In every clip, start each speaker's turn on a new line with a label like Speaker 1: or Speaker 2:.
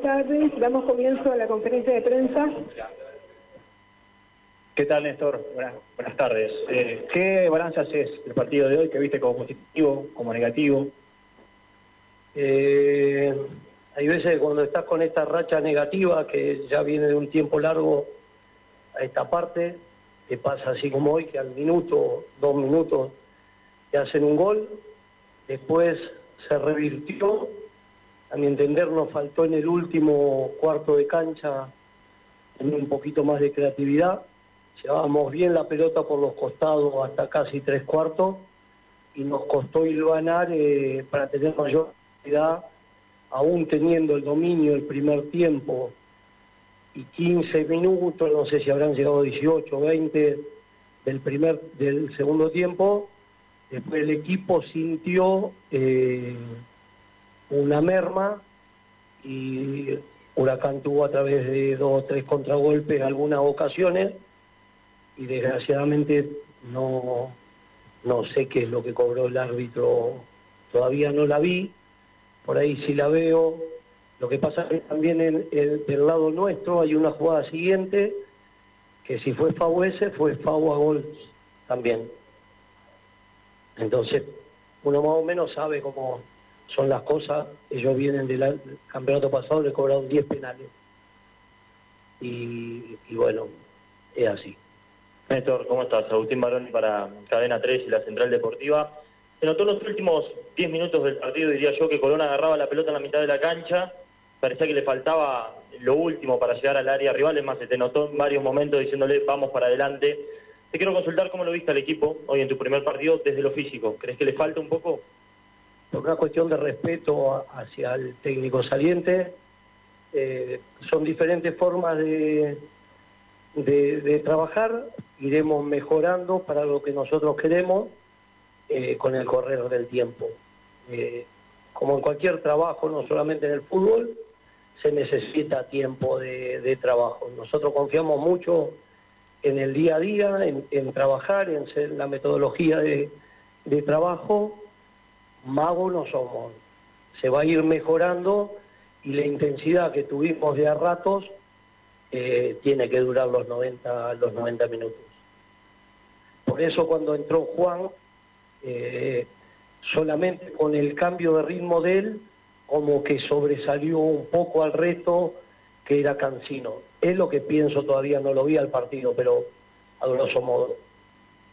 Speaker 1: buenas tardes. Damos comienzo a la conferencia de prensa.
Speaker 2: ¿Qué tal, Néstor? Buenas, buenas tardes. Eh, ¿Qué balance haces del partido de hoy? ¿Qué viste como positivo, como negativo?
Speaker 3: Eh, hay veces cuando estás con esta racha negativa que ya viene de un tiempo largo a esta parte, te pasa así como hoy, que al minuto, dos minutos, te hacen un gol, después se revirtió, a mi entender nos faltó en el último cuarto de cancha un poquito más de creatividad, llevábamos bien la pelota por los costados hasta casi tres cuartos y nos costó hilvanar eh, para tener mayor creatividad, aún teniendo el dominio el primer tiempo y 15 minutos, no sé si habrán llegado 18 20 del primer del segundo tiempo, después el equipo sintió eh, una merma y Huracán tuvo a través de dos o tres contragolpes algunas ocasiones y desgraciadamente no, no sé qué es lo que cobró el árbitro, todavía no la vi, por ahí sí la veo. Lo que pasa es que también en, del lado nuestro hay una jugada siguiente que si fue FAU ese, fue FAU a gol también. Entonces, uno más o menos sabe cómo son las cosas. Ellos vienen del campeonato pasado, le cobraron 10 penales. Y, y bueno, es así.
Speaker 4: Néstor, ¿cómo estás? Agustín Baroni para Cadena 3 y la Central Deportiva. Se notó en los últimos 10 minutos del partido, diría yo, que Colón agarraba la pelota en la mitad de la cancha, parecía que le faltaba lo último para llegar al área rival, es más, se te notó en varios momentos diciéndole vamos para adelante. Te quiero consultar cómo lo viste al equipo hoy en tu primer partido desde lo físico. ¿Crees que le falta un poco?
Speaker 3: Una cuestión de respeto hacia el técnico saliente. Eh, son diferentes formas de, de, trabajar, iremos mejorando para lo que nosotros queremos eh, con el correr del tiempo. Eh, como en cualquier trabajo, no solamente en el fútbol, se necesita tiempo de, trabajo. Nosotros confiamos mucho en el día a día, en, trabajar, en ser la metodología de trabajo. Magos no somos. Se va a ir mejorando y la intensidad que tuvimos de a ratos eh, tiene que durar los 90, los 90 minutos. Por eso cuando entró Juan, eh, solamente con el cambio de ritmo de él, como que sobresalió un poco al resto que era Cancino. Es lo que pienso, todavía no lo vi al partido, pero a grosso modo.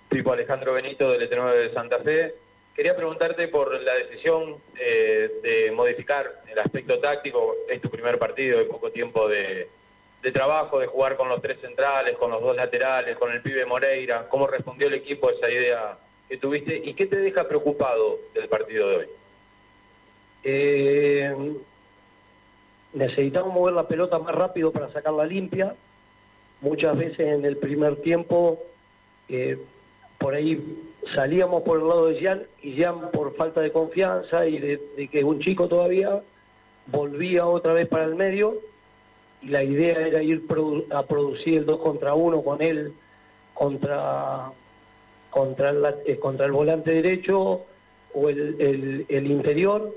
Speaker 5: Tipo Alejandro Benito del ET9 de Santa Fe. Quería preguntarte por la decisión eh, de modificar el aspecto táctico. Es tu primer partido de poco tiempo de, de trabajo, de jugar con los tres centrales, con los dos laterales, con el pibe Moreira? ¿Cómo respondió el equipo a esa idea que tuviste? ¿Y qué te deja preocupado del partido de hoy?
Speaker 3: Eh, necesitamos mover la pelota más rápido para sacarla limpia. Muchas veces en el primer tiempo, eh, por ahí salíamos por el lado de Jan y Jan por falta de confianza y de, que es un chico todavía, volvía otra vez para el medio y la idea era ir a producir el 2 contra 1 con él contra contra el, contra el volante derecho o el, el, interior,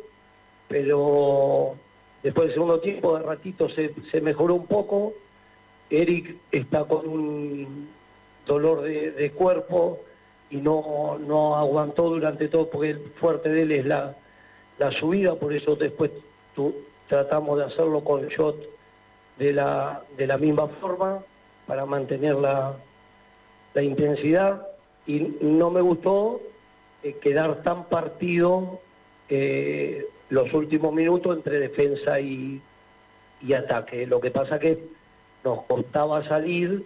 Speaker 3: pero después del segundo tiempo de ratito se, se mejoró un poco. Eric está con un dolor de, cuerpo y no, no aguantó durante todo porque el fuerte de él es la, la subida, por eso después tratamos de hacerlo con shot de la, de la misma forma para mantener la, la intensidad y no me gustó eh, quedar tan partido eh, los últimos minutos entre defensa y, y ataque. Lo que pasa que nos costaba salir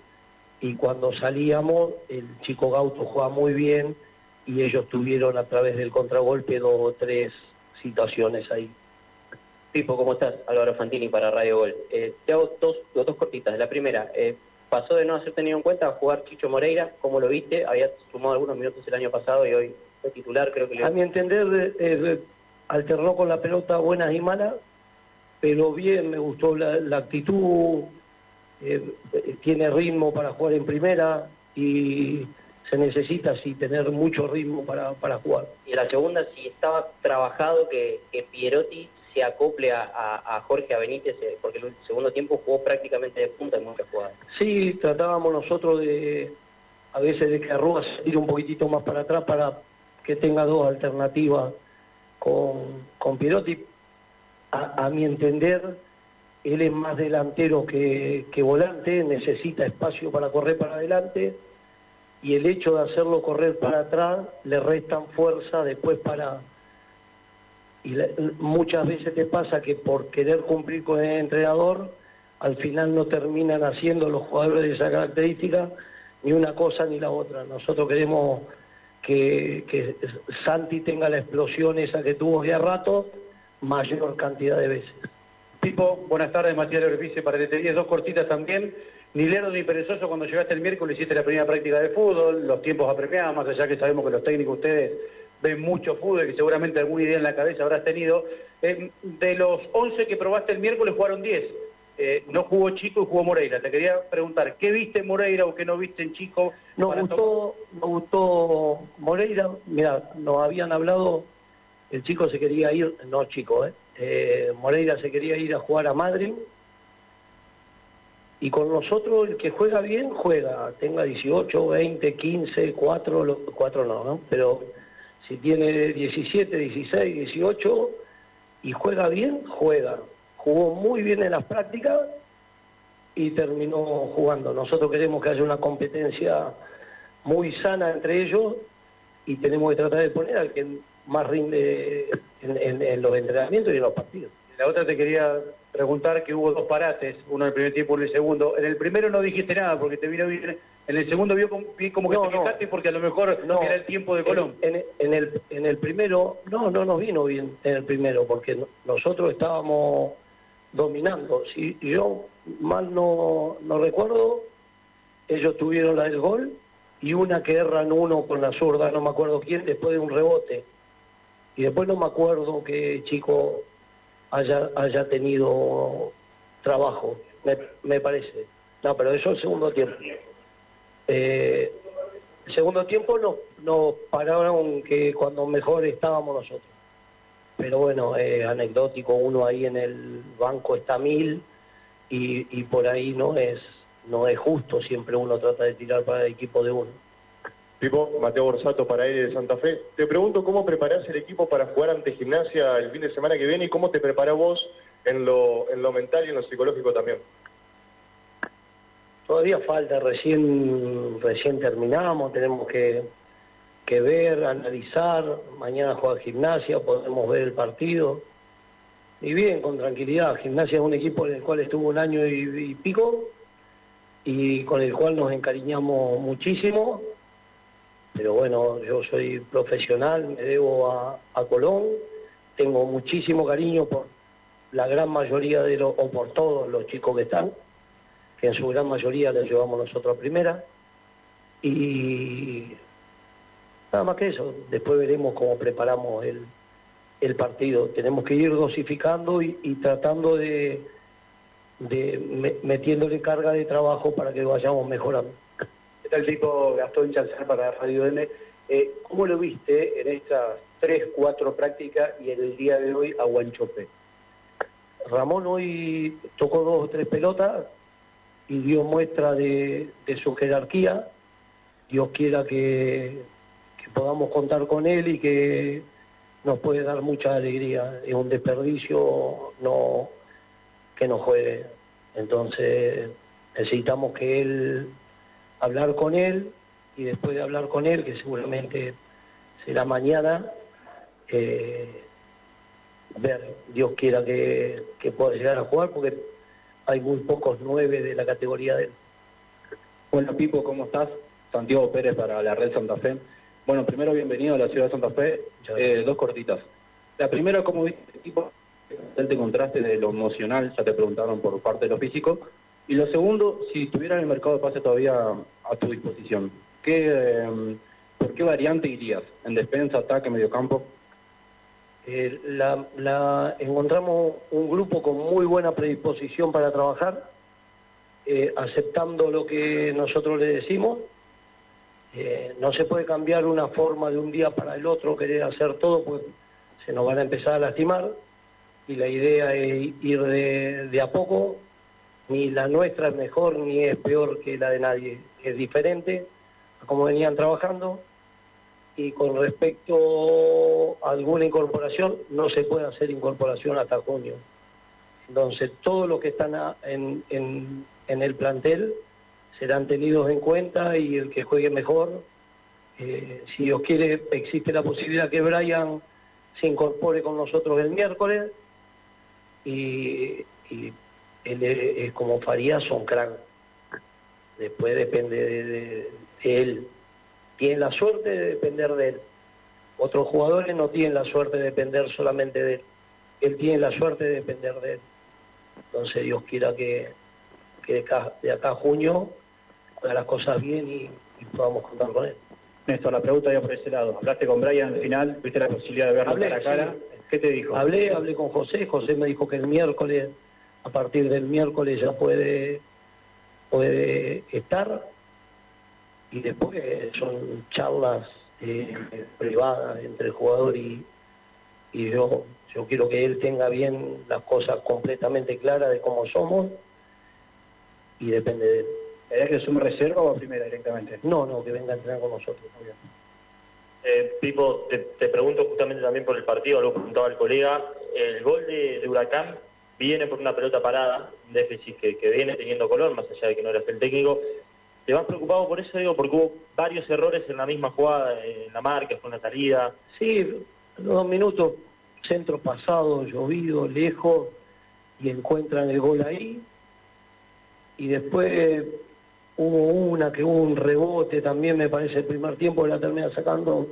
Speaker 3: y cuando salíamos el chico Gauto jugaba muy bien y ellos tuvieron a través del contragolpe dos o tres situaciones ahí.
Speaker 6: Pipo, ¿cómo estás? Álvaro Fantini para Radio Gol. Eh, te hago dos, dos cortitas. La primera, eh, pasó de no hacer tenido en cuenta a jugar Chicho Moreira, ¿cómo lo viste? Había sumado algunos minutos el año pasado y hoy fue titular, creo que...
Speaker 3: A mi entender, eh, alternó con la pelota buenas y malas, pero bien, me gustó la, actitud, tiene ritmo para jugar en primera y se necesita sí tener mucho ritmo para, para jugar.
Speaker 6: Y la segunda, si estaba trabajado que, que Pierotti se acople a, a, a Jorge a Benítez, eh, porque el segundo tiempo jugó prácticamente de punta en muchas jugadas.
Speaker 3: Sí, tratábamos nosotros de, a veces de que Arrua tire un poquitito más para atrás para que tenga dos alternativas con, con Pirotti. A, a mi entender, él es más delantero que, volante, necesita espacio para correr para adelante y el hecho de hacerlo correr para atrás le restan fuerza después para... Y muchas veces te pasa que por querer cumplir con el entrenador, al final no terminan haciendo los jugadores de esa característica ni una cosa ni la otra. Nosotros queremos que, que Santi tenga la explosión esa que tuvo de a rato, mayor cantidad de veces.
Speaker 7: Pipo, buenas tardes, Matías Leorifice para TT10, dos cortitas también. Ni lerdo ni perezoso, cuando llegaste el miércoles hiciste la primera práctica de fútbol, los tiempos apremiados, más allá que sabemos que los técnicos ustedes ven mucho fútbol y que seguramente alguna idea en la cabeza habrás tenido. Eh, de los 11 que probaste el miércoles jugaron 10. Eh, no jugó Chico y jugó Moreira. Te quería preguntar, ¿qué viste en Moreira o qué no viste en Chico?
Speaker 3: Nos gustó, nos gustó Moreira, mira, nos habían hablado, el chico se quería ir, no chico, eh, eh, Moreira se quería ir a jugar a Madrid, y con nosotros el que juega bien, juega, tenga 18, 20, 15, 4, lo- 4 no, ¿no? Pero si tiene 17, 16, 18 y juega bien, juega. Jugó muy bien en las prácticas y terminó jugando. Nosotros queremos que haya una competencia muy sana entre ellos y tenemos que tratar de poner al que más rinde en, en- en los entrenamientos y en los partidos.
Speaker 7: La otra te quería preguntar que hubo dos parates, uno en el primer tiempo y uno en el segundo. En el primero no dijiste nada porque te vino bien. En el segundo vio como, vi como que
Speaker 3: No,
Speaker 7: te
Speaker 3: no.
Speaker 7: quejaste porque a lo mejor
Speaker 3: No,
Speaker 7: era el tiempo de Colón.
Speaker 3: En, el, en el primero, no, no nos vino bien en el primero, porque no- nosotros estábamos dominando. Si yo mal no, no recuerdo, ellos tuvieron la del gol y una que erran uno con la zurda, no me acuerdo quién, después de un rebote. Y después no me acuerdo que chico haya, haya tenido trabajo, me, me parece. No, pero eso el segundo tiempo. Eh, segundo tiempo nos, nos pararon que cuando mejor estábamos nosotros. Pero bueno, eh, anecdótico, uno ahí en el banco está mil y, y por ahí no es no es justo, siempre uno trata de tirar para el equipo de uno.
Speaker 8: Pipo, Mateo Borsato para ir de Santa Fe. Te pregunto cómo preparás el equipo para jugar ante gimnasia el fin de semana que viene y cómo te preparás vos en lo, en lo mental y en lo psicológico también.
Speaker 3: Todavía falta, recién recién terminamos, tenemos que, que ver, analizar, mañana juega gimnasia, podemos ver el partido. Y bien, con tranquilidad, gimnasia es un equipo en el cual estuvo un año y pico y con el cual nos encariñamos muchísimo. Pero bueno, yo soy profesional, me debo a, a Colón, tengo muchísimo cariño por la gran mayoría de los, o por todos los chicos que están que en su gran mayoría la llevamos nosotros a primera. Y nada más que eso, después veremos cómo preparamos el, el partido. Tenemos que ir dosificando y, tratando de, de me- metiéndole carga de trabajo para que vayamos mejorando.
Speaker 7: ¿Qué tal tipo Gastón Chanzar para Radio M? Eh, ¿Cómo lo viste en estas tres, cuatro prácticas y en el día de hoy a Guanchope?
Speaker 3: Ramón hoy tocó dos o tres pelotas y dio muestra de, su jerarquía. Dios quiera que, podamos contar con él y que nos puede dar mucha alegría. Es un desperdicio no que no juegue. Entonces necesitamos que él hablar con él y después de hablar con él, que seguramente será mañana, eh, ver, Dios quiera que, que pueda llegar a jugar, porque hay muy pocos nueve de la categoría de él.
Speaker 9: Hola Pipo, ¿cómo estás? Santiago Pérez para la Red Santa Fe. Bueno, primero bienvenido a la ciudad de Santa Fe. Eh, dos cortitas. La primera, ¿cómo viste el equipo? El contraste de lo emocional, ya te preguntaron por parte de lo físico. Y lo segundo, si tuvieran el mercado de pase todavía a tu disposición, ¿qué, eh, ¿por qué variante irías? ¿En defensa, ataque, mediocampo?
Speaker 3: Eh, la, la- encontramos un grupo con muy buena predisposición para trabajar, eh, aceptando lo que nosotros le decimos. Eh, no se puede cambiar una forma de un día para el otro, querer hacer todo, pues se nos van a empezar a lastimar. y la idea es ir de, de a poco. Ni la nuestra es mejor ni es peor que la de nadie, es diferente a cómo venían trabajando. Y con respecto a alguna incorporación, no se puede hacer incorporación hasta junio. Entonces, todos los que están en, en, en el plantel serán tenidos en cuenta y el que juegue mejor, eh, si Dios quiere, existe la posibilidad que Brian se incorpore con nosotros el miércoles y, él es, es como Farías, son crack. Después depende de, de- de él. Tiene la suerte de depender de él. Otros jugadores no tienen la suerte de depender solamente de él. Él tiene la suerte de depender de él. Entonces Dios quiera que, que de, acá, de acá a junio haga las cosas bien y, y podamos contar con él.
Speaker 2: Néstor, la pregunta ya por ese lado. Hablaste con Brian al final, tuviste la posibilidad de verlo
Speaker 3: Hablé,
Speaker 2: cara a cara.
Speaker 3: sí.
Speaker 2: ¿Qué te dijo?
Speaker 3: Hablé, hablé con José, José me dijo que el miércoles, a partir del miércoles ya puede, puede estar y después son charlas eh, privadas entre el jugador y, y yo. Yo quiero que él tenga bien las cosas completamente claras de cómo somos y depende de él.
Speaker 2: ¿Querés que sume reserva o a primera directamente?
Speaker 3: No, no, que venga a entrenar con nosotros.
Speaker 4: Eh, Pipo, te, te pregunto justamente también por el partido, lo preguntaba el colega. El gol de, de Huracán viene por una pelota parada, un déficit que, viene teniendo color, más allá de que no eras el técnico. ¿Te vas preocupado por eso, digo? Porque hubo varios errores en la misma jugada, en la marca, con la salida.
Speaker 3: Sí, dos minutos, centro pasado, llovido, lejos, y encuentran el gol ahí. Y después hubo una que hubo un rebote también, me parece, el primer tiempo la termina sacando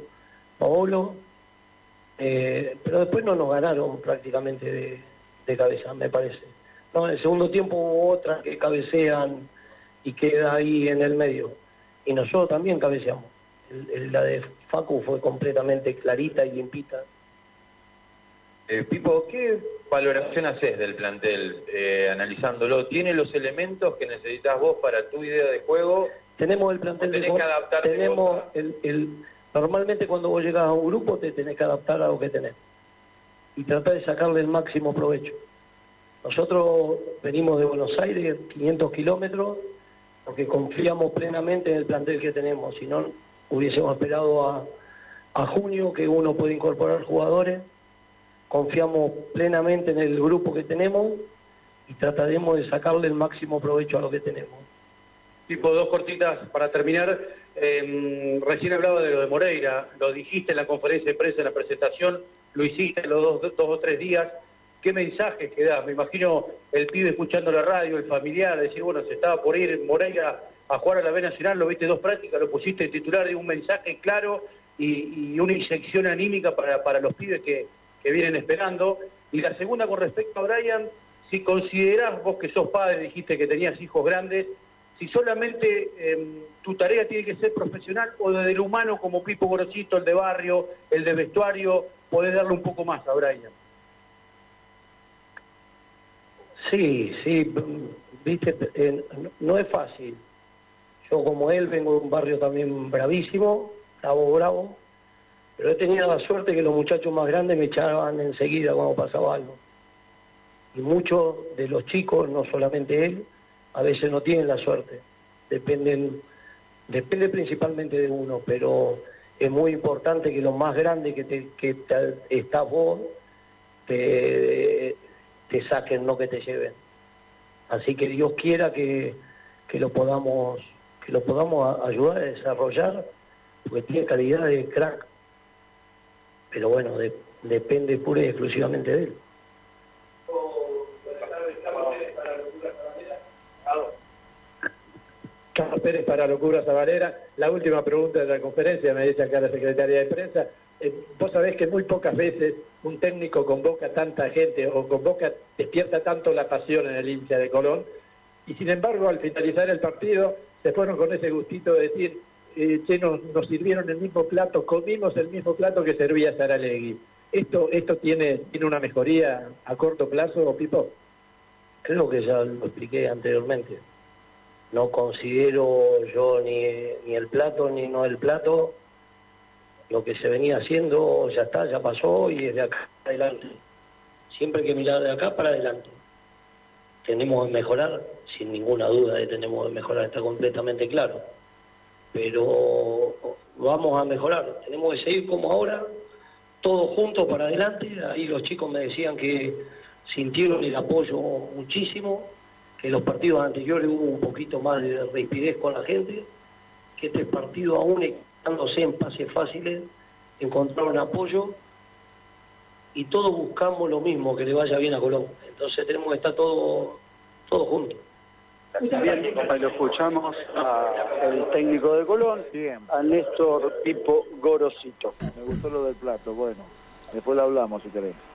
Speaker 3: Paolo. Eh, pero después no nos ganaron prácticamente de, de cabeza, me parece. No, en el segundo tiempo hubo otras que cabecean y queda ahí en el medio. Y nosotros también cabeceamos. El- el- la de Facu fue completamente clarita y limpita.
Speaker 5: Eh, Pipo, ¿qué valoración haces del plantel eh, analizándolo? ¿Tiene los elementos que necesitas vos para tu idea de juego?
Speaker 3: Tenemos el plantel
Speaker 5: ¿O tenés
Speaker 3: de
Speaker 5: que adaptarte
Speaker 3: tenemos
Speaker 5: vos
Speaker 3: el, el normalmente cuando vos llegas a un grupo te tenés que adaptar a lo que tenés y tratar de sacarle el máximo provecho. Nosotros venimos de Buenos Aires, 500 kilómetros, porque confiamos plenamente en el plantel que tenemos. Si no, hubiésemos esperado a, a junio que uno puede incorporar jugadores. Confiamos plenamente en el grupo que tenemos y trataremos de sacarle el máximo provecho a lo que tenemos.
Speaker 7: Tipo, dos cortitas para terminar. Eh, recién hablaba de lo de Moreira, lo dijiste en la conferencia de prensa, en la presentación, lo hiciste los dos, dos o tres días. ¿Qué mensaje que da? Me imagino el pibe escuchando la radio, el familiar, decir, bueno, se estaba por ir Moreira a jugar a la B Nacional, lo viste dos prácticas, lo pusiste titular de un mensaje claro y, y una inyección anímica para, para los pibes que, que vienen esperando. Y la segunda con respecto a Brian, si considerás vos que sos padre, dijiste que tenías hijos grandes, si solamente eh, tu tarea tiene que ser profesional o desde el humano como Pipo Gorosito, el de barrio, el de vestuario, podés darle un poco más a Brian.
Speaker 3: Sí, sí, viste, eh, no es fácil. Yo como él vengo de un barrio también bravísimo, bravo, bravo, pero he tenido la suerte que los muchachos más grandes me echaban enseguida cuando pasaba algo. Y muchos de los chicos, no solamente él, a veces no tienen la suerte. Dependen, depende principalmente de uno, pero es muy importante que los más grandes que, que estás vos te, saquen, no que te lleven. Así que Dios quiera que, que lo podamos que lo podamos ayudar a desarrollar, porque tiene calidad de crack. Pero bueno, de- depende pura y exclusivamente de él.
Speaker 7: Pérez para Locura Zabalera. La última pregunta de la conferencia, me dice acá la secretaria de prensa. Eh, vos sabés que muy pocas veces un técnico convoca tanta gente o convoca, despierta tanto la pasión en el hincha de Colón. Y sin embargo, al finalizar el partido, se fueron con ese gustito de decir, eh, che, nos, nos sirvieron el mismo plato, comimos el mismo plato que servía Saralegui. ¿Esto, esto tiene, tiene una mejoría a corto plazo, Pipo?
Speaker 3: Creo que ya lo expliqué anteriormente. No considero yo ni, ni el plato ni no el plato. Lo que se venía haciendo ya está, ya pasó y desde acá adelante siempre hay que mirar de acá para adelante. Tenemos que mejorar, sin ninguna duda de tenemos que mejorar, está completamente claro. Pero vamos a mejorar, tenemos que seguir como ahora, todos juntos para adelante. Ahí los chicos me decían que sintieron el apoyo muchísimo, que los partidos anteriores hubo un poquito más de rapidez con la gente, que este partido aún estándose en pases fáciles, encontraron apoyo y todos buscamos lo mismo, que le vaya bien a Colón. Entonces tenemos que estar todos todos juntos.
Speaker 10: Bien, escuchamos al técnico de Colón, a Néstor Tipo Gorosito.
Speaker 11: Me gustó lo del plato, bueno, después lo hablamos si querés.